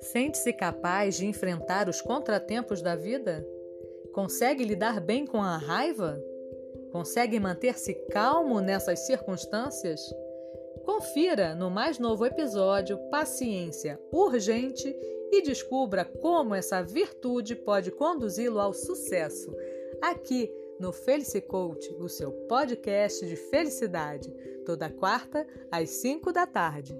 Sente-se capaz de enfrentar os contratempos da vida? Consegue lidar bem com a raiva? Consegue manter-se calmo nessas circunstâncias? Confira no mais novo episódio Paciência Urgente e descubra como essa virtude pode conduzi-lo ao sucesso. Aqui no Felice Coach, o seu podcast de felicidade, toda quarta às 5 da tarde.